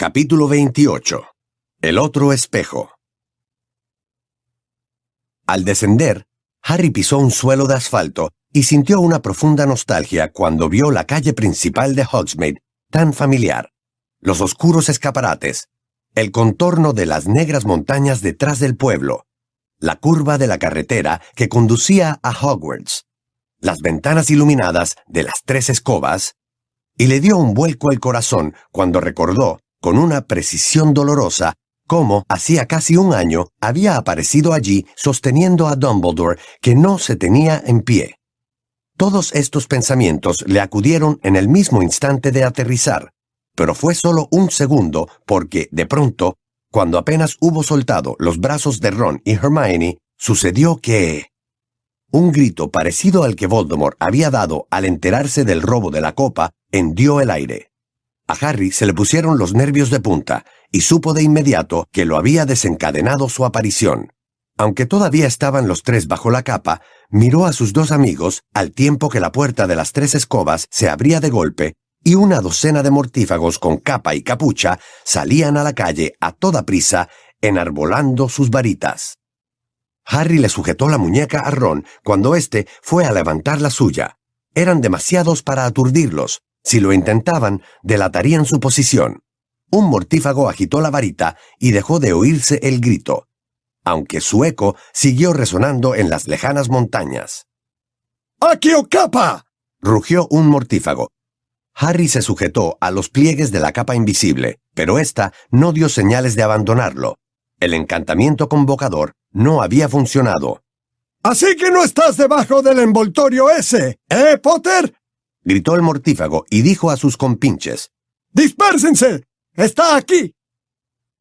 Capítulo 28. El otro espejo. Al descender, Harry pisó un suelo de asfalto y sintió una profunda nostalgia cuando vio la calle principal de Hogsmeade tan familiar. Los oscuros escaparates, el contorno de las negras montañas detrás del pueblo, la curva de la carretera que conducía a Hogwarts, las ventanas iluminadas de las tres escobas, y le dio un vuelco el corazón cuando recordó, con una precisión dolorosa, cómo hacía casi un año había aparecido allí sosteniendo a Dumbledore que no se tenía en pie. Todos estos pensamientos le acudieron en el mismo instante de aterrizar, pero fue solo un segundo porque, de pronto, cuando apenas hubo soltado los brazos de Ron y Hermione, sucedió que... Un grito parecido al que Voldemort había dado al enterarse del robo de la copa hendió el aire. A Harry se le pusieron los nervios de punta y supo de inmediato que lo había desencadenado su aparición. Aunque todavía estaban los tres bajo la capa, miró a sus dos amigos al tiempo que la puerta de las tres escobas se abría de golpe y una docena de mortífagos con capa y capucha salían a la calle a toda prisa, enarbolando sus varitas. Harry le sujetó la muñeca a Ron cuando éste fue a levantar la suya. Eran demasiados para aturdirlos. Si lo intentaban, delatarían su posición. Un mortífago agitó la varita y dejó de oírse el grito aunque su eco siguió resonando en las lejanas montañas. ¡Aquí capa! rugió un mortífago. Harry se sujetó a los pliegues de la capa invisible, pero ésta no dio señales de abandonarlo. El encantamiento convocador no había funcionado. Así que no estás debajo del envoltorio ese, ¿eh, Potter? Gritó el mortífago y dijo a sus compinches. ¡Dispérsense! ¡Está aquí!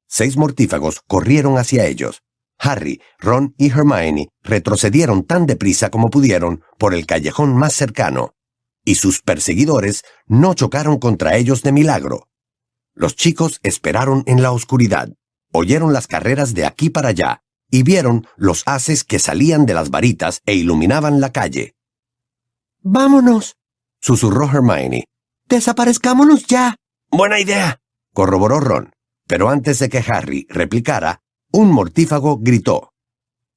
Seis mortífagos corrieron hacia ellos. Harry, Ron y Hermione retrocedieron tan deprisa como pudieron por el callejón más cercano, y sus perseguidores no chocaron contra ellos de milagro. Los chicos esperaron en la oscuridad, oyeron las carreras de aquí para allá, y vieron los haces que salían de las varitas e iluminaban la calle. Vámonos, susurró Hermione. Desaparezcámonos ya. Buena idea, corroboró Ron. Pero antes de que Harry replicara, un mortífago gritó.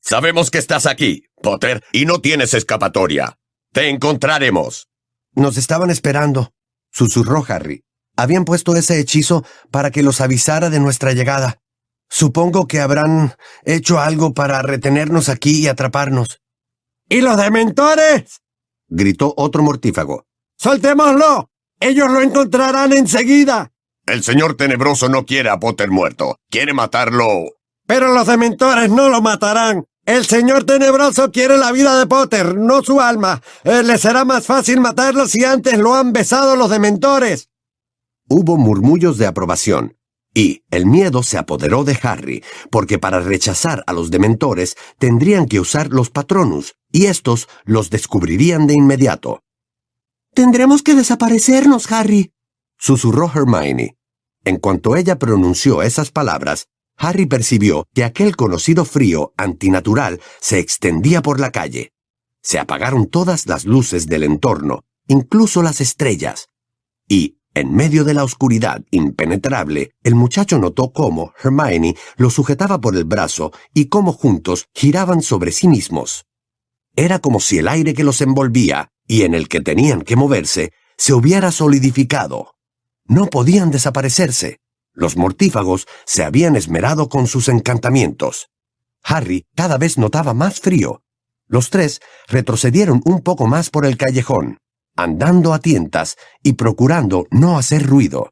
Sabemos que estás aquí, Potter, y no tienes escapatoria. Te encontraremos. Nos estaban esperando, susurró Harry. Habían puesto ese hechizo para que los avisara de nuestra llegada. Supongo que habrán hecho algo para retenernos aquí y atraparnos. ¿Y los dementores? gritó otro mortífago. ¡Soltémoslo! Ellos lo encontrarán enseguida. El señor tenebroso no quiere a Potter muerto. Quiere matarlo pero los dementores no lo matarán. El señor tenebroso quiere la vida de Potter, no su alma. Eh, le será más fácil matarlo si antes lo han besado los dementores. Hubo murmullos de aprobación, y el miedo se apoderó de Harry, porque para rechazar a los dementores tendrían que usar los patronus, y estos los descubrirían de inmediato. Tendremos que desaparecernos, Harry, susurró Hermione. En cuanto ella pronunció esas palabras, Harry percibió que aquel conocido frío antinatural se extendía por la calle. Se apagaron todas las luces del entorno, incluso las estrellas. Y, en medio de la oscuridad impenetrable, el muchacho notó cómo Hermione lo sujetaba por el brazo y cómo juntos giraban sobre sí mismos. Era como si el aire que los envolvía, y en el que tenían que moverse, se hubiera solidificado. No podían desaparecerse. Los mortífagos se habían esmerado con sus encantamientos. Harry cada vez notaba más frío. Los tres retrocedieron un poco más por el callejón, andando a tientas y procurando no hacer ruido.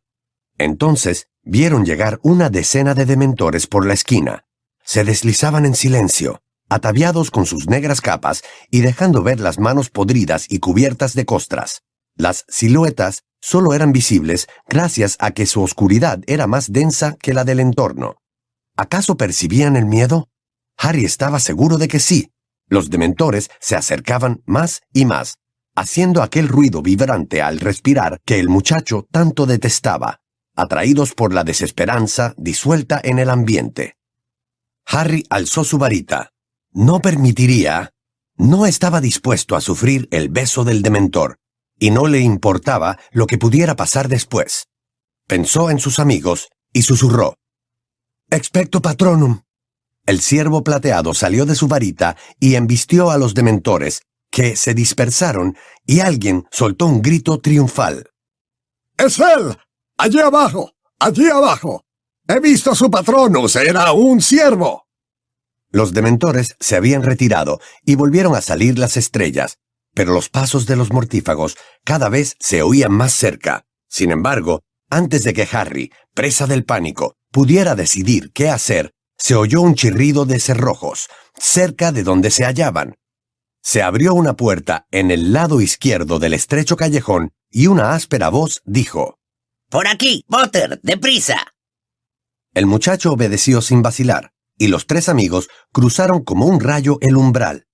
Entonces vieron llegar una decena de dementores por la esquina. Se deslizaban en silencio, ataviados con sus negras capas y dejando ver las manos podridas y cubiertas de costras. Las siluetas solo eran visibles gracias a que su oscuridad era más densa que la del entorno. ¿Acaso percibían el miedo? Harry estaba seguro de que sí. Los dementores se acercaban más y más, haciendo aquel ruido vibrante al respirar que el muchacho tanto detestaba, atraídos por la desesperanza disuelta en el ambiente. Harry alzó su varita. No permitiría, no estaba dispuesto a sufrir el beso del dementor, y no le importaba lo que pudiera pasar después. Pensó en sus amigos y susurró. Expecto patronum. El ciervo plateado salió de su varita y embistió a los dementores, que se dispersaron y alguien soltó un grito triunfal. ¡Es él! ¡Allí abajo! ¡Allí abajo! He visto a su patronus. Era un ciervo. Los dementores se habían retirado y volvieron a salir las estrellas, pero los pasos de los mortífagos cada vez se oían más cerca. Sin embargo, antes de que Harry, presa del pánico, pudiera decidir qué hacer, se oyó un chirrido de cerrojos, cerca de donde se hallaban. Se abrió una puerta en el lado izquierdo del estrecho callejón y una áspera voz dijo, Por aquí, Potter, deprisa. El muchacho obedeció sin vacilar, y los tres amigos cruzaron como un rayo el umbral.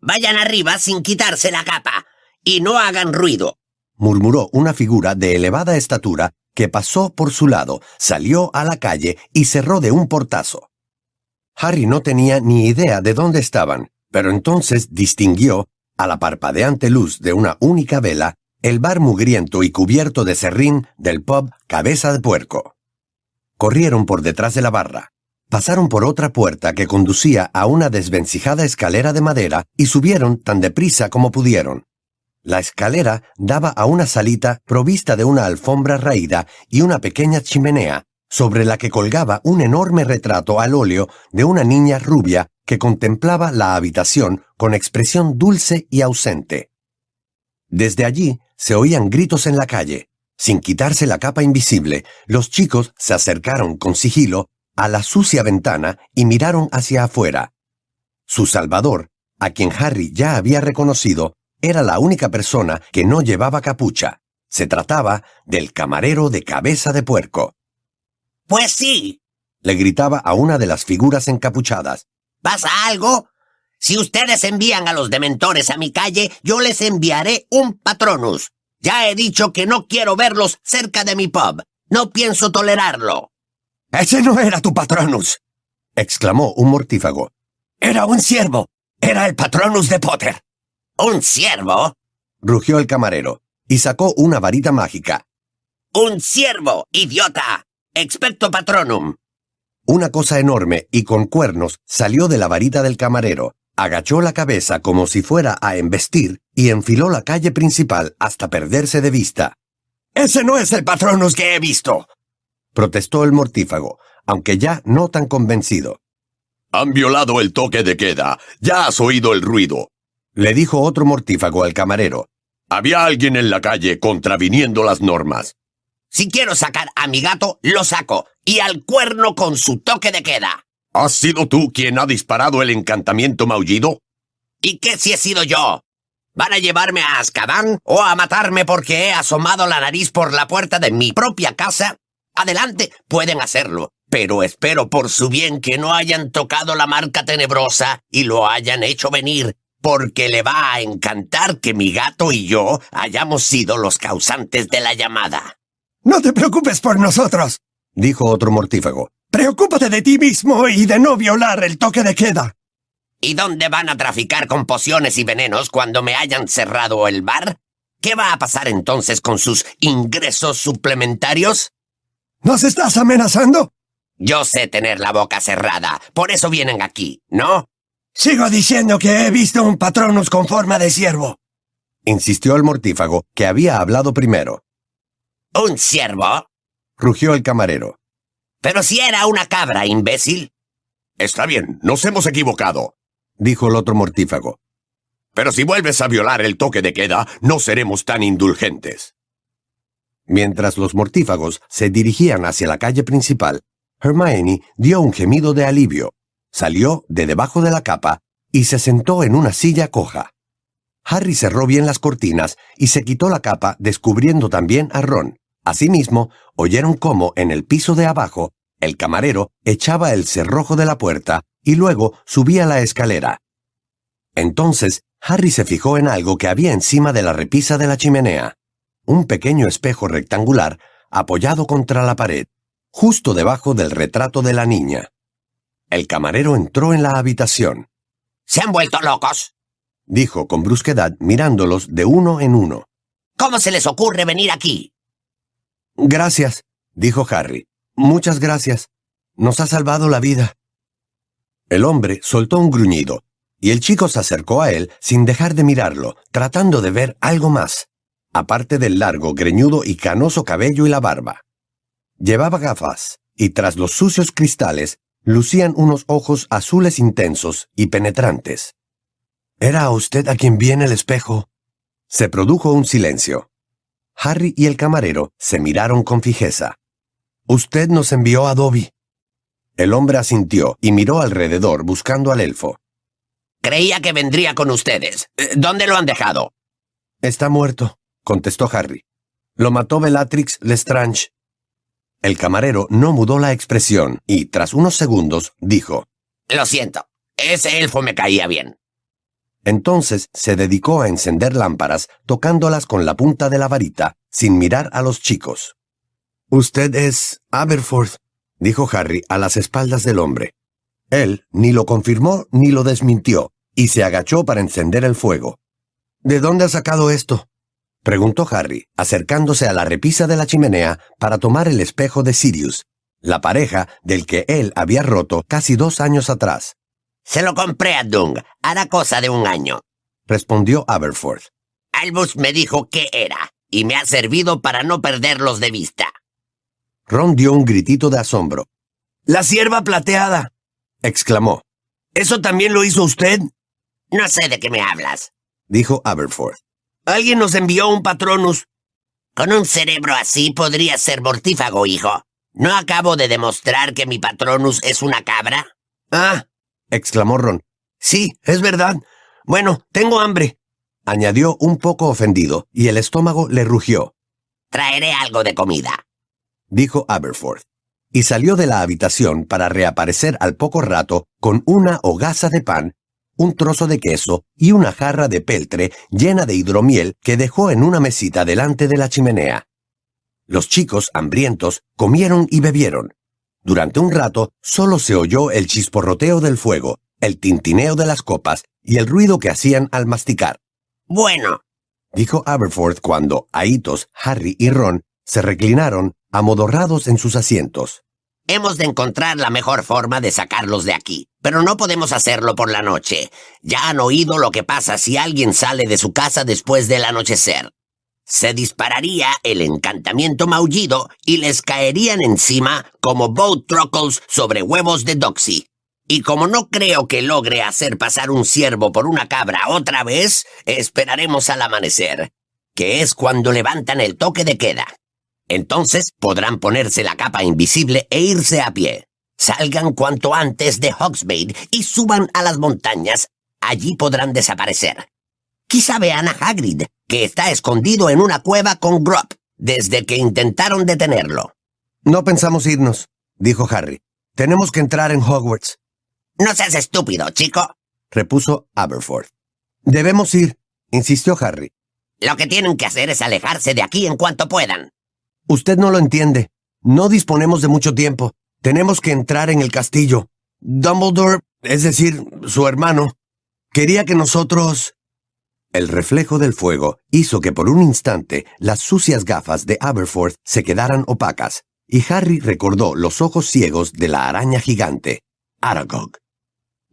Vayan arriba sin quitarse la capa y no hagan ruido. murmuró una figura de elevada estatura que pasó por su lado, salió a la calle y cerró de un portazo. Harry no tenía ni idea de dónde estaban, pero entonces distinguió, a la parpadeante luz de una única vela, el bar mugriento y cubierto de serrín del pub Cabeza de Puerco. Corrieron por detrás de la barra, pasaron por otra puerta que conducía a una desvencijada escalera de madera y subieron tan deprisa como pudieron. La escalera daba a una salita provista de una alfombra raída y una pequeña chimenea, sobre la que colgaba un enorme retrato al óleo de una niña rubia que contemplaba la habitación con expresión dulce y ausente. Desde allí se oían gritos en la calle. Sin quitarse la capa invisible, los chicos se acercaron con sigilo a la sucia ventana y miraron hacia afuera. Su salvador, a quien Harry ya había reconocido, era la única persona que no llevaba capucha. Se trataba del camarero de cabeza de puerco. Pues sí. Le gritaba a una de las figuras encapuchadas. ¿Pasa algo? Si ustedes envían a los dementores a mi calle, yo les enviaré un patronus. Ya he dicho que no quiero verlos cerca de mi pub. No pienso tolerarlo. Ese no era tu patronus. exclamó un mortífago. Era un ciervo. Era el patronus de Potter. ¿Un ciervo? rugió el camarero, y sacó una varita mágica. ¡Un ciervo, idiota! Expecto patronum. Una cosa enorme y con cuernos salió de la varita del camarero, agachó la cabeza como si fuera a embestir y enfiló la calle principal hasta perderse de vista. Ese no es el patronus que he visto. Protestó el mortífago, aunque ya no tan convencido. Han violado el toque de queda. Ya has oído el ruido. Le dijo otro mortífago al camarero. Había alguien en la calle contraviniendo las normas. Si quiero sacar a mi gato, lo saco. Y al cuerno con su toque de queda. ¿Has sido tú quien ha disparado el encantamiento maullido? ¿Y qué si he sido yo? ¿Van a llevarme a Azkaban o a matarme porque he asomado la nariz por la puerta de mi propia casa? Adelante, pueden hacerlo, pero espero por su bien que no hayan tocado la marca tenebrosa y lo hayan hecho venir, porque le va a encantar que mi gato y yo hayamos sido los causantes de la llamada. No te preocupes por nosotros, dijo otro mortífago. Preocúpate de ti mismo y de no violar el toque de queda. ¿Y dónde van a traficar con pociones y venenos cuando me hayan cerrado el bar? ¿Qué va a pasar entonces con sus ingresos suplementarios? ¿Nos estás amenazando? Yo sé tener la boca cerrada, por eso vienen aquí, ¿no? Sigo diciendo que he visto un patronus con forma de ciervo. Insistió el mortífago, que había hablado primero. ¿Un ciervo? Rugió el camarero. Pero si era una cabra, imbécil. Está bien, nos hemos equivocado, dijo el otro mortífago. Pero si vuelves a violar el toque de queda, no seremos tan indulgentes. Mientras los mortífagos se dirigían hacia la calle principal, Hermione dio un gemido de alivio, salió de debajo de la capa y se sentó en una silla coja. Harry cerró bien las cortinas y se quitó la capa descubriendo también a Ron. Asimismo, oyeron cómo en el piso de abajo el camarero echaba el cerrojo de la puerta y luego subía la escalera. Entonces, Harry se fijó en algo que había encima de la repisa de la chimenea. Un pequeño espejo rectangular apoyado contra la pared, justo debajo del retrato de la niña. El camarero entró en la habitación. ¿Se han vuelto locos? dijo con brusquedad mirándolos de uno en uno. ¿Cómo se les ocurre venir aquí? Gracias, dijo Harry. Muchas gracias. Nos ha salvado la vida. El hombre soltó un gruñido, y el chico se acercó a él sin dejar de mirarlo, tratando de ver algo más, aparte del largo, greñudo y canoso cabello y la barba. Llevaba gafas, y tras los sucios cristales lucían unos ojos azules intensos y penetrantes. ¿Era a usted a quien viene el espejo? Se produjo un silencio. Harry y el camarero se miraron con fijeza. Usted nos envió a Dobby. El hombre asintió y miró alrededor buscando al elfo. Creía que vendría con ustedes. Eh, ¿Dónde lo han dejado? Está muerto, contestó Harry. Lo mató Bellatrix Lestrange. El camarero no mudó la expresión y, tras unos segundos, dijo, Lo siento, ese elfo me caía bien. Entonces se dedicó a encender lámparas, tocándolas con la punta de la varita, sin mirar a los chicos. Usted es Aberforth, dijo Harry a las espaldas del hombre. Él ni lo confirmó ni lo desmintió, y se agachó para encender el fuego. ¿De dónde ha sacado esto? Preguntó Harry, acercándose a la repisa de la chimenea para tomar el espejo de Sirius, la pareja del que él había roto casi dos años atrás. Se lo compré a Dung, hará cosa de un año, respondió Aberforth. Albus me dijo qué era, y me ha servido para no perderlos de vista. Ron dio un gritito de asombro. La sierva plateada, exclamó. ¿Eso también lo hizo usted? No sé de qué me hablas, dijo Aberforth. Alguien nos envió un patronus. Con un cerebro así podría ser mortífago, hijo. ¿No acabo de demostrar que mi patronus es una cabra? Ah, exclamó Ron. Sí, es verdad. Bueno, tengo hambre. Añadió un poco ofendido, y el estómago le rugió. Traeré algo de comida, dijo Aberforth, y salió de la habitación para reaparecer al poco rato con una hogaza de pan un trozo de queso y una jarra de peltre llena de hidromiel que dejó en una mesita delante de la chimenea. Los chicos, hambrientos, comieron y bebieron. Durante un rato solo se oyó el chisporroteo del fuego, el tintineo de las copas y el ruido que hacían al masticar. Bueno, dijo Aberforth cuando Aitos, Harry y Ron se reclinaron, amodorrados en sus asientos. Hemos de encontrar la mejor forma de sacarlos de aquí, pero no podemos hacerlo por la noche. Ya han oído lo que pasa si alguien sale de su casa después del anochecer. Se dispararía el encantamiento maullido y les caerían encima como boat truckles sobre huevos de Doxy. Y como no creo que logre hacer pasar un ciervo por una cabra otra vez, esperaremos al amanecer, que es cuando levantan el toque de queda. Entonces podrán ponerse la capa invisible e irse a pie. Salgan cuanto antes de Hogsmeade y suban a las montañas. Allí podrán desaparecer. Quizá vean a Hagrid, que está escondido en una cueva con Grop, desde que intentaron detenerlo. No pensamos irnos, dijo Harry. Tenemos que entrar en Hogwarts. No seas estúpido, chico, repuso Aberforth. Debemos ir, insistió Harry. Lo que tienen que hacer es alejarse de aquí en cuanto puedan. Usted no lo entiende. No disponemos de mucho tiempo. Tenemos que entrar en el castillo. Dumbledore, es decir, su hermano, quería que nosotros... El reflejo del fuego hizo que por un instante las sucias gafas de Aberforth se quedaran opacas, y Harry recordó los ojos ciegos de la araña gigante, Aragog.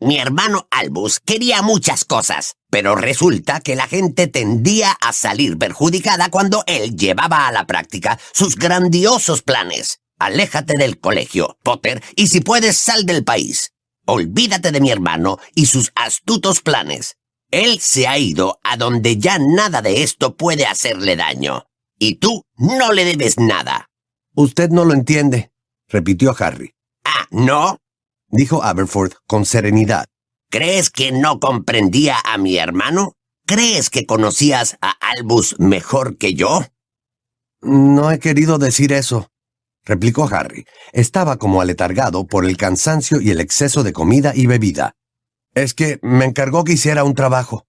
Mi hermano Albus quería muchas cosas, pero resulta que la gente tendía a salir perjudicada cuando él llevaba a la práctica sus grandiosos planes. Aléjate del colegio, Potter, y si puedes sal del país. Olvídate de mi hermano y sus astutos planes. Él se ha ido a donde ya nada de esto puede hacerle daño. Y tú no le debes nada. Usted no lo entiende, repitió Harry. Ah, ¿no? Dijo Aberforth con serenidad. ¿Crees que no comprendía a mi hermano? ¿Crees que conocías a Albus mejor que yo? No he querido decir eso, replicó Harry. Estaba como aletargado por el cansancio y el exceso de comida y bebida. Es que me encargó que hiciera un trabajo.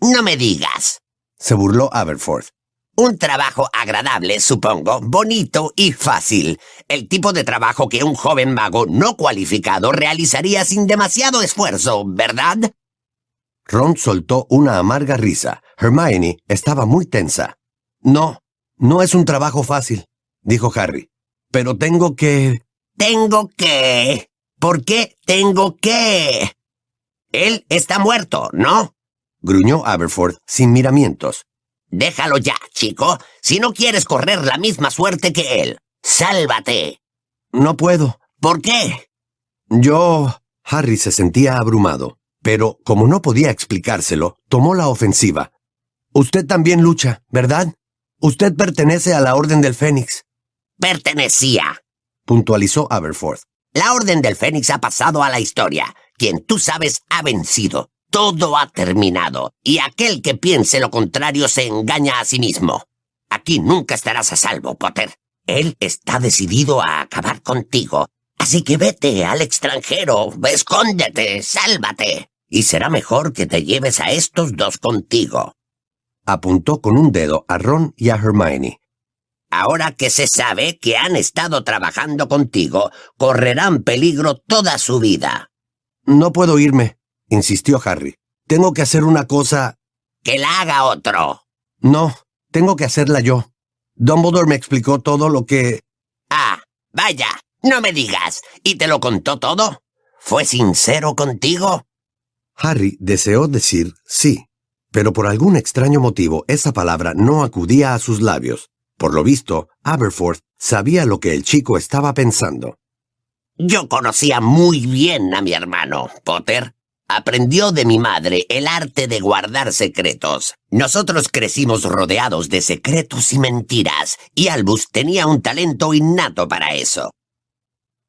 No me digas, se burló Aberforth. Un trabajo agradable, supongo, bonito y fácil. El tipo de trabajo que un joven mago no cualificado realizaría sin demasiado esfuerzo, ¿verdad? Ron soltó una amarga risa. Hermione estaba muy tensa. No, no es un trabajo fácil, dijo Harry. pero tengo que... Tengo que... ¿Por qué tengo que? Él está muerto, ¿no? gruñó Aberforth sin miramientos. Déjalo ya, chico. Si no quieres correr la misma suerte que él, sálvate. No puedo. ¿Por qué? Yo... Harry se sentía abrumado, pero como no podía explicárselo, tomó la ofensiva. Usted también lucha, ¿verdad? Usted pertenece a la Orden del Fénix. Pertenecía. Puntualizó Aberforth. La Orden del Fénix ha pasado a la historia. Quien tú sabes ha vencido. Todo ha terminado. Y aquel que piense lo contrario se engaña a sí mismo. Aquí nunca estarás a salvo, Potter. Él está decidido a acabar contigo. Así que vete al extranjero, escóndete, sálvate. Y será mejor que te lleves a estos dos contigo. Apuntó con un dedo a Ron y a Hermione. Ahora que se sabe que han estado trabajando contigo, correrán peligro toda su vida. No puedo irme, insistió Harry. Tengo que hacer una cosa... Que la haga otro. No, tengo que hacerla yo. Dumbledore me explicó todo lo que... Ah, vaya, no me digas. ¿Y te lo contó todo? ¿Fue sincero contigo? Harry deseó decir sí, pero por algún extraño motivo esa palabra no acudía a sus labios. Por lo visto, Aberforth sabía lo que el chico estaba pensando. Yo conocía muy bien a mi hermano, Potter. Aprendió de mi madre el arte de guardar secretos. Nosotros crecimos rodeados de secretos y mentiras, y Albus tenía un talento innato para eso.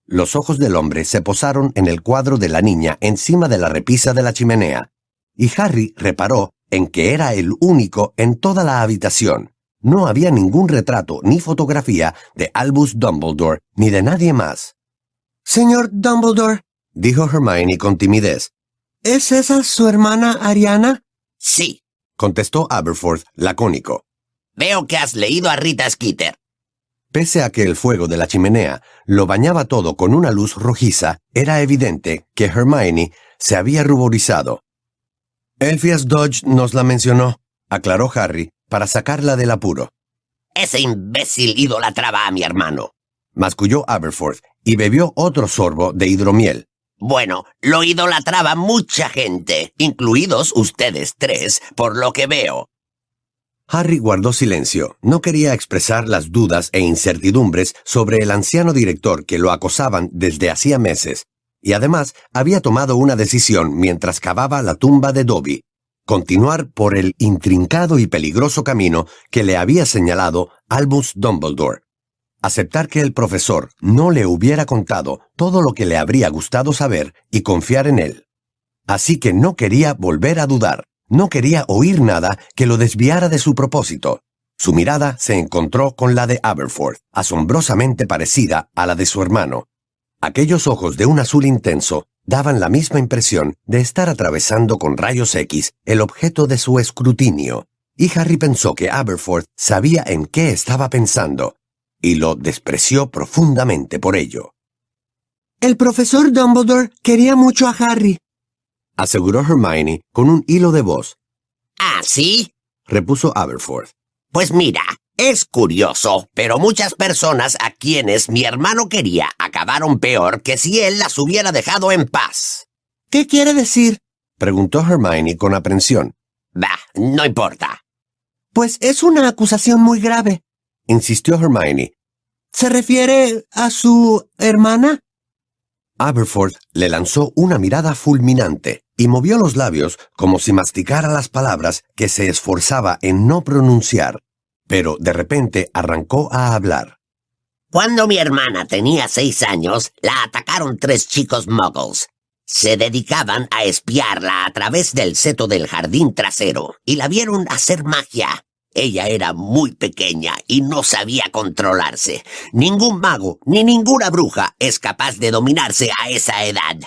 Los ojos del hombre se posaron en el cuadro de la niña encima de la repisa de la chimenea, y Harry reparó en que era el único en toda la habitación. No había ningún retrato ni fotografía de Albus Dumbledore ni de nadie más. Señor Dumbledore, dijo Hermione con timidez. ¿Es esa su hermana Ariana? Sí, contestó Aberforth lacónico. Veo que has leído a Rita Skeeter. Pese a que el fuego de la chimenea lo bañaba todo con una luz rojiza, era evidente que Hermione se había ruborizado. Elphias Dodge nos la mencionó, aclaró Harry, para sacarla del apuro. Ese imbécil idolatraba a mi hermano. Masculló Aberforth y bebió otro sorbo de hidromiel. Bueno, lo idolatraba mucha gente, incluidos ustedes tres, por lo que veo. Harry guardó silencio. No quería expresar las dudas e incertidumbres sobre el anciano director que lo acosaban desde hacía meses, y además había tomado una decisión mientras cavaba la tumba de Dobby, continuar por el intrincado y peligroso camino que le había señalado Albus Dumbledore. Aceptar que el profesor no le hubiera contado todo lo que le habría gustado saber y confiar en él. Así que no quería volver a dudar, no quería oír nada que lo desviara de su propósito. Su mirada se encontró con la de Aberforth, asombrosamente parecida a la de su hermano. Aquellos ojos de un azul intenso daban la misma impresión de estar atravesando con rayos X el objeto de su escrutinio, y Harry pensó que Aberforth sabía en qué estaba pensando, y lo despreció profundamente por ello. El profesor Dumbledore quería mucho a Harry, aseguró Hermione con un hilo de voz. ¿Ah, sí? repuso Aberforth. Pues mira, es curioso, pero muchas personas a quienes mi hermano quería acabaron peor que si él las hubiera dejado en paz. ¿Qué quiere decir? preguntó Hermione con aprensión. Bah, no importa. Pues es una acusación muy grave, insistió Hermione. ¿Se refiere a su hermana? Aberforth le lanzó una mirada fulminante y movió los labios como si masticara las palabras que se esforzaba en no pronunciar pero de repente arrancó a hablar. Cuando mi hermana tenía seis años, la atacaron tres chicos muggles. Se dedicaban a espiarla a través del seto del jardín trasero y la vieron hacer magia. Ella era muy pequeña y no sabía controlarse. Ningún mago ni ninguna bruja es capaz de dominarse a esa edad.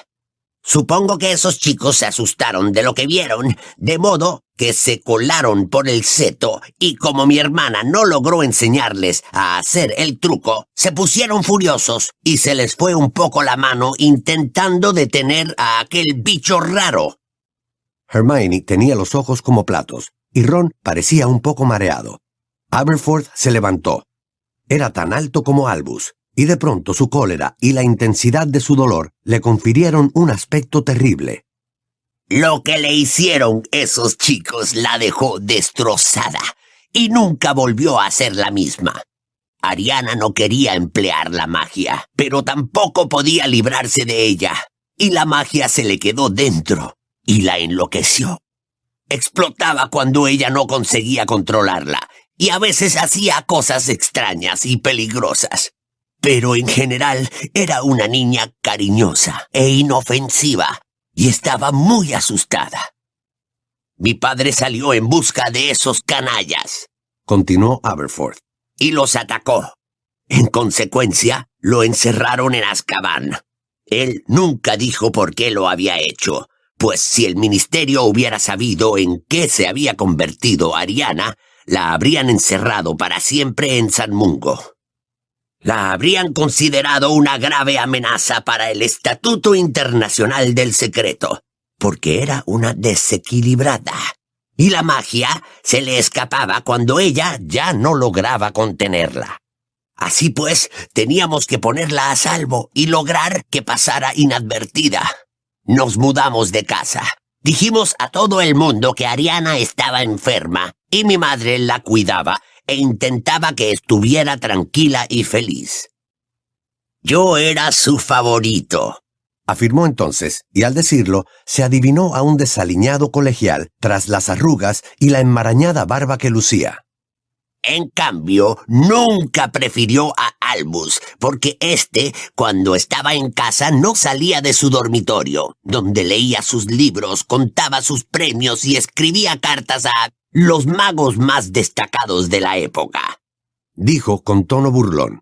Supongo que esos chicos se asustaron de lo que vieron, de modo que se colaron por el seto y como mi hermana no logró enseñarles a hacer el truco, se pusieron furiosos y se les fue un poco la mano intentando detener a aquel bicho raro. Hermione tenía los ojos como platos y Ron parecía un poco mareado. Aberforth se levantó. Era tan alto como Albus y de pronto su cólera y la intensidad de su dolor le confirieron un aspecto terrible. Lo que le hicieron esos chicos la dejó destrozada y nunca volvió a ser la misma. Ariana no quería emplear la magia, pero tampoco podía librarse de ella, y la magia se le quedó dentro y la enloqueció. Explotaba cuando ella no conseguía controlarla, y a veces hacía cosas extrañas y peligrosas. Pero en general era una niña cariñosa e inofensiva, y estaba muy asustada. Mi padre salió en busca de esos canallas, continuó Aberforth, y los atacó. En consecuencia, lo encerraron en Azkaban. Él nunca dijo por qué lo había hecho, pues si el ministerio hubiera sabido en qué se había convertido Ariana, la habrían encerrado para siempre en San Mungo. La habrían considerado una grave amenaza para el Estatuto Internacional del Secreto, porque era una desequilibrada. Y la magia se le escapaba cuando ella ya no lograba contenerla. Así pues, teníamos que ponerla a salvo y lograr que pasara inadvertida. Nos mudamos de casa. Dijimos a todo el mundo que Ariana estaba enferma y mi madre la cuidaba e intentaba que estuviera tranquila y feliz. Yo era su favorito, afirmó entonces, y al decirlo, se adivinó a un desaliñado colegial tras las arrugas y la enmarañada barba que lucía. En cambio, nunca prefirió a Albus, porque éste, cuando estaba en casa, no salía de su dormitorio, donde leía sus libros, contaba sus premios y escribía cartas a los magos más destacados de la época. Dijo con tono burlón.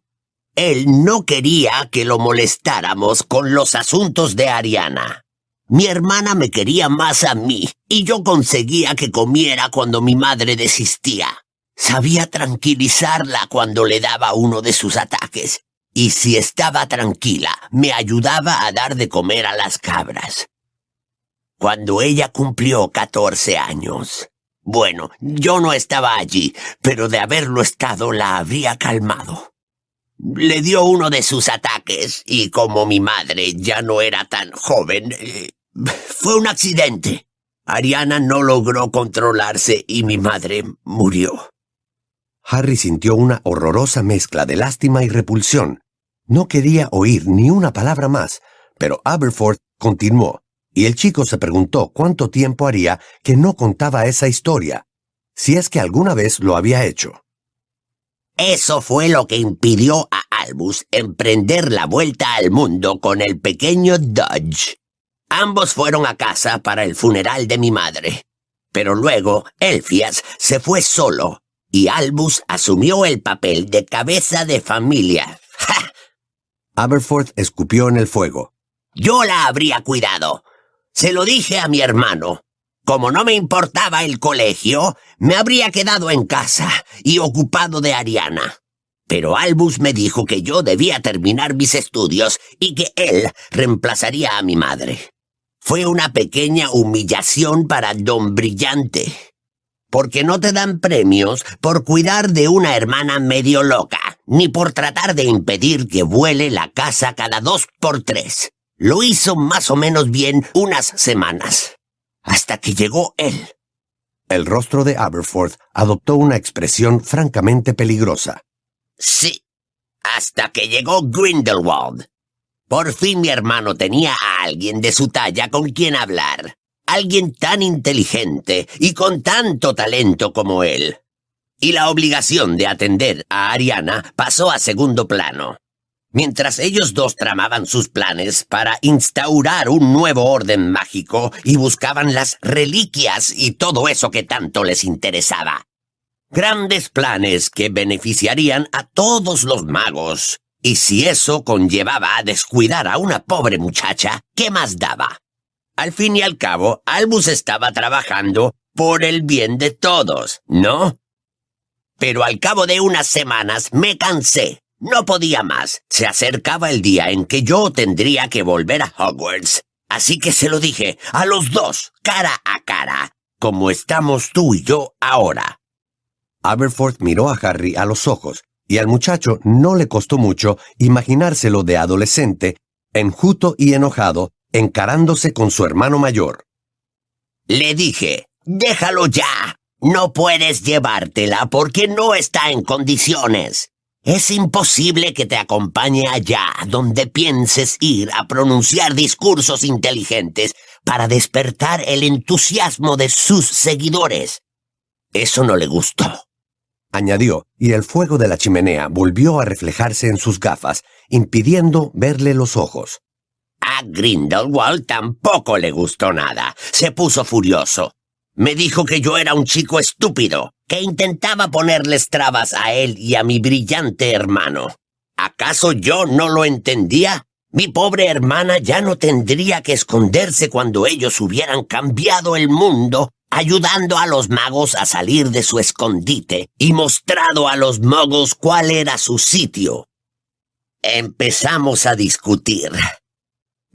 Él no quería que lo molestáramos con los asuntos de Ariana. Mi hermana me quería más a mí, y yo conseguía que comiera cuando mi madre desistía. Sabía tranquilizarla cuando le daba uno de sus ataques, y si estaba tranquila, me ayudaba a dar de comer a las cabras. Cuando ella cumplió catorce años. Bueno, yo no estaba allí, pero de haberlo estado la habría calmado. Le dio uno de sus ataques y como mi madre ya no era tan joven, eh, fue un accidente. Ariana no logró controlarse y mi madre murió. Harry sintió una horrorosa mezcla de lástima y repulsión. No quería oír ni una palabra más, pero Aberforth continuó, y el chico se preguntó cuánto tiempo haría que no contaba esa historia, si es que alguna vez lo había hecho. Eso fue lo que impidió a Albus emprender la vuelta al mundo con el pequeño Dodge. Ambos fueron a casa para el funeral de mi madre. Pero luego Elfias se fue solo y Albus asumió el papel de cabeza de familia. ¡Ja! Aberforth escupió en el fuego. Yo la habría cuidado. Se lo dije a mi hermano, como no me importaba el colegio, me habría quedado en casa y ocupado de Ariana. Pero Albus me dijo que yo debía terminar mis estudios y que él reemplazaría a mi madre. Fue una pequeña humillación para Don Brillante. Porque no te dan premios por cuidar de una hermana medio loca, ni por tratar de impedir que vuele la casa cada dos por tres. Lo hizo más o menos bien unas semanas hasta que llegó él. El rostro de Aberforth adoptó una expresión francamente peligrosa. Sí, hasta que llegó Grindelwald. Por fin mi hermano tenía a alguien de su talla con quien hablar. Alguien tan inteligente y con tanto talento como él. Y la obligación de atender a Ariana pasó a segundo plano. Mientras ellos dos tramaban sus planes para instaurar un nuevo orden mágico y buscaban las reliquias y todo eso que tanto les interesaba. Grandes planes que beneficiarían a todos los magos. Y si eso conllevaba a descuidar a una pobre muchacha, ¿qué más daba? Al fin y al cabo, Albus estaba trabajando por el bien de todos, ¿no? Pero al cabo de unas semanas me cansé no podía más. Se acercaba el día en que yo tendría que volver a Hogwarts. Así que se lo dije a los dos, cara a cara, como estamos tú y yo ahora. Aberforth miró a Harry a los ojos, y al muchacho no le costó mucho imaginárselo de adolescente, enjuto y enojado, encarándose con su hermano mayor. Le dije, déjalo ya. No puedes llevártela porque no está en condiciones. Es imposible que te acompañe allá donde pienses ir a pronunciar discursos inteligentes para despertar el entusiasmo de sus seguidores. Eso no le gustó. Añadió, y el fuego de la chimenea volvió a reflejarse en sus gafas, impidiendo verle los ojos. A Grindelwald tampoco le gustó nada. Se puso furioso. Me dijo que yo era un chico estúpido, que intentaba ponerles trabas a él y a mi brillante hermano. ¿Acaso yo no lo entendía? Mi pobre hermana ya no tendría que esconderse cuando ellos hubieran cambiado el mundo, ayudando a los magos a salir de su escondite y mostrado a los magos cuál era su sitio. Empezamos a discutir.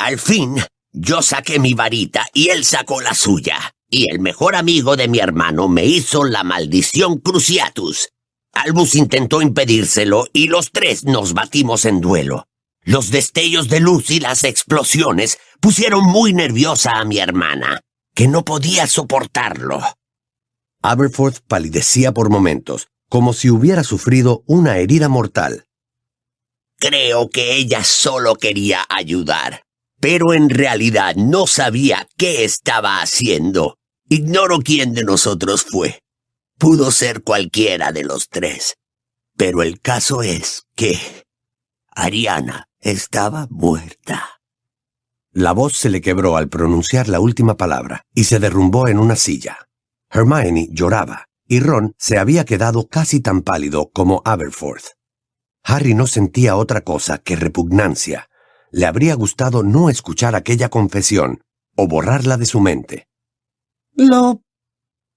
Al fin, yo saqué mi varita y él sacó la suya y el mejor amigo de mi hermano me hizo la maldición Cruciatus. Albus intentó impedírselo y los tres nos batimos en duelo. Los destellos de luz y las explosiones pusieron muy nerviosa a mi hermana, que no podía soportarlo. Aberforth palidecía por momentos, como si hubiera sufrido una herida mortal. Creo que ella solo quería ayudar, pero en realidad no sabía qué estaba haciendo. Ignoro quién de nosotros fue. Pudo ser cualquiera de los tres. Pero el caso es que Ariana estaba muerta. La voz se le quebró al pronunciar la última palabra y se derrumbó en una silla. Hermione lloraba y Ron se había quedado casi tan pálido como Aberforth. Harry no sentía otra cosa que repugnancia. Le habría gustado no escuchar aquella confesión o borrarla de su mente. Lo...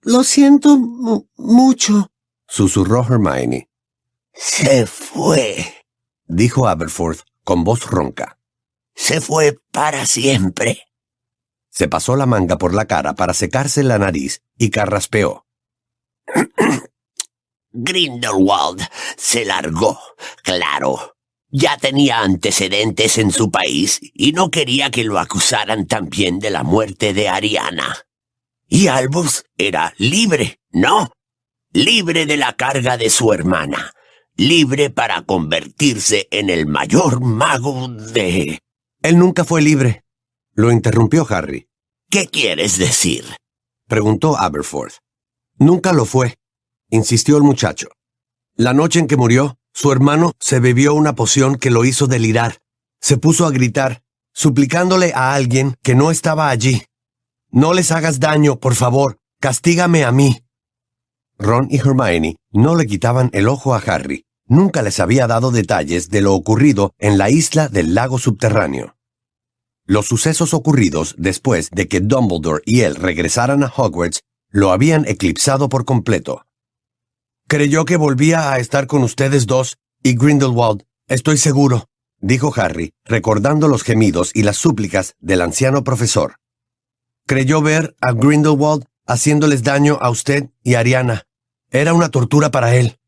lo siento mucho, susurró Hermione. Se fue, dijo Aberforth con voz ronca. Se fue para siempre. Se pasó la manga por la cara para secarse la nariz y carraspeó. Grindelwald se largó, claro. Ya tenía antecedentes en su país y no quería que lo acusaran también de la muerte de Ariana. Y Albus era libre, ¿no? Libre de la carga de su hermana. Libre para convertirse en el mayor mago de... Él nunca fue libre. Lo interrumpió Harry. ¿Qué quieres decir? Preguntó Aberforth. Nunca lo fue, insistió el muchacho. La noche en que murió, su hermano se bebió una poción que lo hizo delirar. Se puso a gritar, suplicándole a alguien que no estaba allí. No les hagas daño, por favor. Castígame a mí. Ron y Hermione no le quitaban el ojo a Harry. Nunca les había dado detalles de lo ocurrido en la isla del lago subterráneo. Los sucesos ocurridos después de que Dumbledore y él regresaran a Hogwarts lo habían eclipsado por completo. Creyó que volvía a estar con ustedes dos y Grindelwald, estoy seguro, dijo Harry, recordando los gemidos y las súplicas del anciano profesor creyó ver a Grindelwald haciéndoles daño a usted y a Ariana. Era una tortura para él.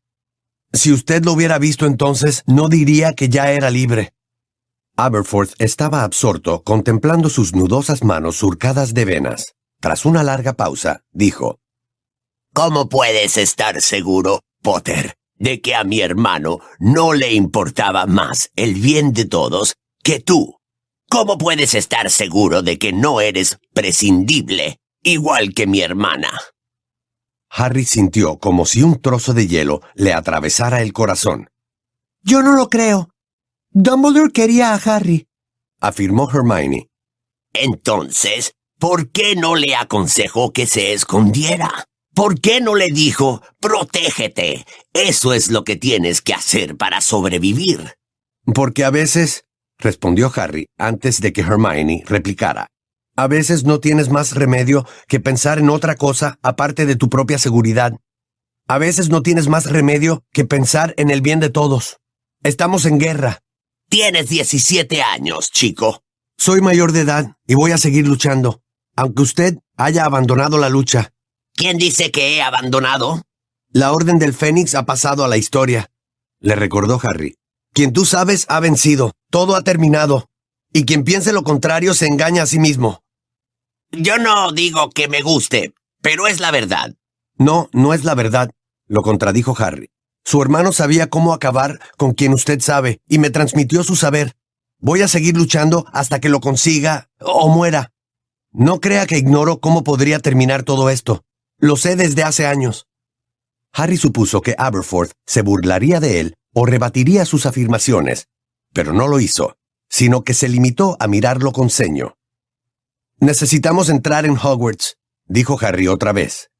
Si usted lo hubiera visto entonces, no diría que ya era libre. Aberforth estaba absorto contemplando sus nudosas manos surcadas de venas. Tras una larga pausa, dijo, ¿Cómo puedes estar seguro, Potter, de que a mi hermano no le importaba más el bien de todos que tú ¿Cómo puedes estar seguro de que no eres prescindible, igual que mi hermana? Harry sintió como si un trozo de hielo le atravesara el corazón. Yo no lo creo. Dumbledore quería a Harry, afirmó Hermione. Entonces, ¿por qué no le aconsejó que se escondiera? ¿Por qué no le dijo, protégete? Eso es lo que tienes que hacer para sobrevivir. Porque a veces respondió Harry antes de que Hermione replicara. A veces no tienes más remedio que pensar en otra cosa aparte de tu propia seguridad. A veces no tienes más remedio que pensar en el bien de todos. Estamos en guerra. Tienes 17 años, chico. Soy mayor de edad y voy a seguir luchando, aunque usted haya abandonado la lucha. ¿Quién dice que he abandonado? La Orden del Fénix ha pasado a la historia. le recordó Harry. Quien tú sabes ha vencido, todo ha terminado, y quien piense lo contrario se engaña a sí mismo. Yo no digo que me guste, pero es la verdad. No, no es la verdad, lo contradijo Harry. Su hermano sabía cómo acabar con quien usted sabe, y me transmitió su saber. Voy a seguir luchando hasta que lo consiga o muera. No crea que ignoro cómo podría terminar todo esto. Lo sé desde hace años. Harry supuso que Aberforth se burlaría de él o rebatiría sus afirmaciones, pero no lo hizo, sino que se limitó a mirarlo con ceño. Necesitamos entrar en Hogwarts, dijo Harry otra vez.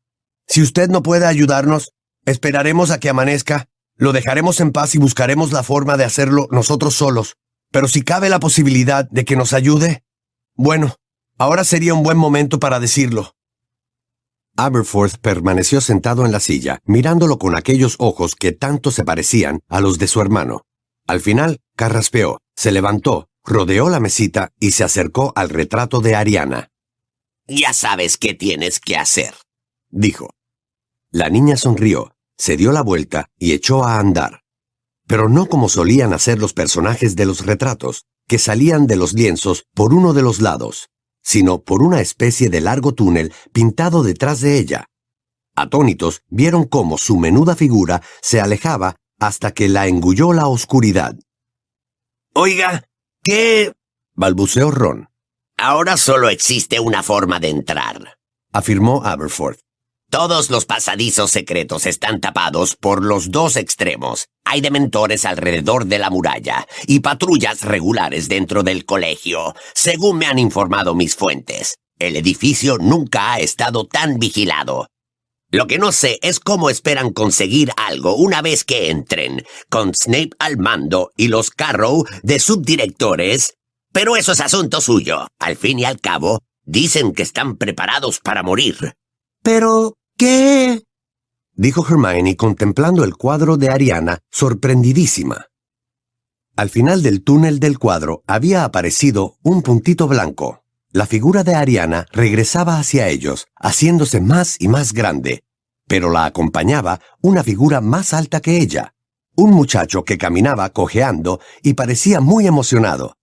Si usted no puede ayudarnos, esperaremos a que amanezca, lo dejaremos en paz y buscaremos la forma de hacerlo nosotros solos. Pero si cabe la posibilidad de que nos ayude, bueno, ahora sería un buen momento para decirlo. Aberforth permaneció sentado en la silla, mirándolo con aquellos ojos que tanto se parecían a los de su hermano. Al final, carraspeó, se levantó, rodeó la mesita y se acercó al retrato de Ariana. Ya sabes qué tienes que hacer, dijo. La niña sonrió, se dio la vuelta y echó a andar. Pero no como solían hacer los personajes de los retratos, que salían de los lienzos por uno de los lados, sino por una especie de largo túnel pintado detrás de ella. Atónitos vieron cómo su menuda figura se alejaba hasta que la engulló la oscuridad. Oiga, ¿qué? balbuceó Ron. Ahora solo existe una forma de entrar, afirmó Aberforth. Todos los pasadizos secretos están tapados por los dos extremos. Hay dementores alrededor de la muralla y patrullas regulares dentro del colegio, según me han informado mis fuentes. El edificio nunca ha estado tan vigilado. Lo que no sé es cómo esperan conseguir algo una vez que entren, con Snape al mando y los Carrow de subdirectores. Pero eso es asunto suyo. Al fin y al cabo, dicen que están preparados para morir. Pero, ¿qué? dijo Hermione contemplando el cuadro de Ariana, sorprendidísima. Al final del túnel del cuadro había aparecido un puntito blanco. La figura de Ariana regresaba hacia ellos, haciéndose más y más grande, pero la acompañaba una figura más alta que ella, un muchacho que caminaba cojeando y parecía muy emocionado.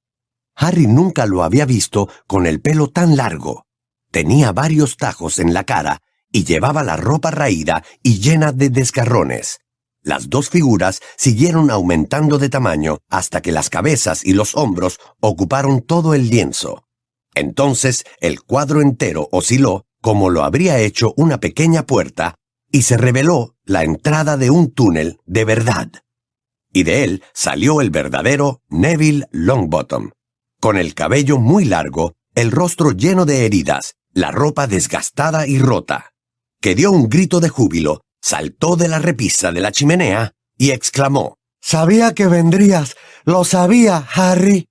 Harry nunca lo había visto con el pelo tan largo. Tenía varios tajos en la cara y llevaba la ropa raída y llena de desgarrones. Las dos figuras siguieron aumentando de tamaño hasta que las cabezas y los hombros ocuparon todo el lienzo. Entonces el cuadro entero osciló como lo habría hecho una pequeña puerta y se reveló la entrada de un túnel de verdad. Y de él salió el verdadero Neville Longbottom, con el cabello muy largo, el rostro lleno de heridas, la ropa desgastada y rota que dio un grito de júbilo, saltó de la repisa de la chimenea y exclamó Sabía que vendrías. Lo sabía, Harry.